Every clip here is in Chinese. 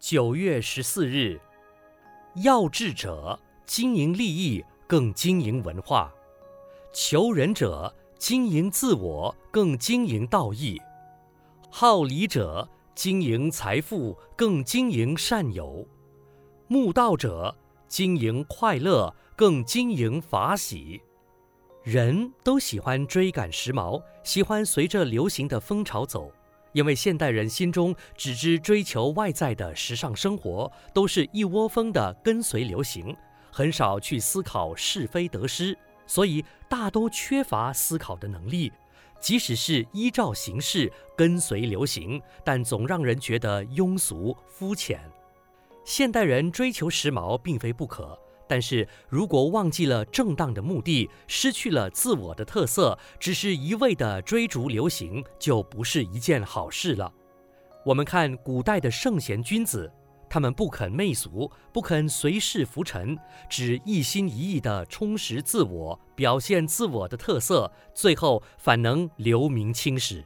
九月十四日，要智者经营利益，更经营文化；求仁者经营自我，更经营道义；好礼者经营财富，更经营善友；慕道者经营快乐，更经营法喜。人都喜欢追赶时髦，喜欢随着流行的风潮走。因为现代人心中只知追求外在的时尚生活，都是一窝蜂的跟随流行，很少去思考是非得失，所以大都缺乏思考的能力。即使是依照形式跟随流行，但总让人觉得庸俗肤浅。现代人追求时髦并非不可。但是如果忘记了正当的目的，失去了自我的特色，只是一味的追逐流行，就不是一件好事了。我们看古代的圣贤君子，他们不肯媚俗，不肯随世浮沉，只一心一意地充实自我，表现自我的特色，最后反能留名青史。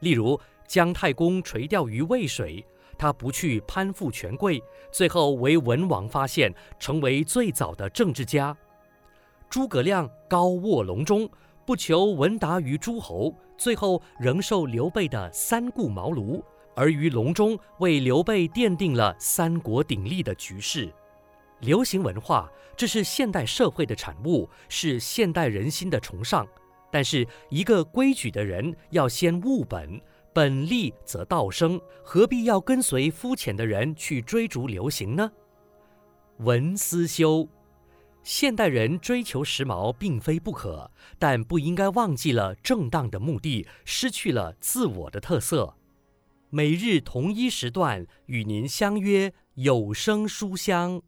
例如姜太公垂钓于渭水。他不去攀附权贵，最后为文王发现，成为最早的政治家。诸葛亮高卧龙中，不求闻达于诸侯，最后仍受刘备的三顾茅庐，而于隆中为刘备奠定了三国鼎立的局势。流行文化，这是现代社会的产物，是现代人心的崇尚。但是，一个规矩的人要先务本。本立则道生，何必要跟随肤浅的人去追逐流行呢？文思修，现代人追求时髦并非不可，但不应该忘记了正当的目的，失去了自我的特色。每日同一时段与您相约有声书香。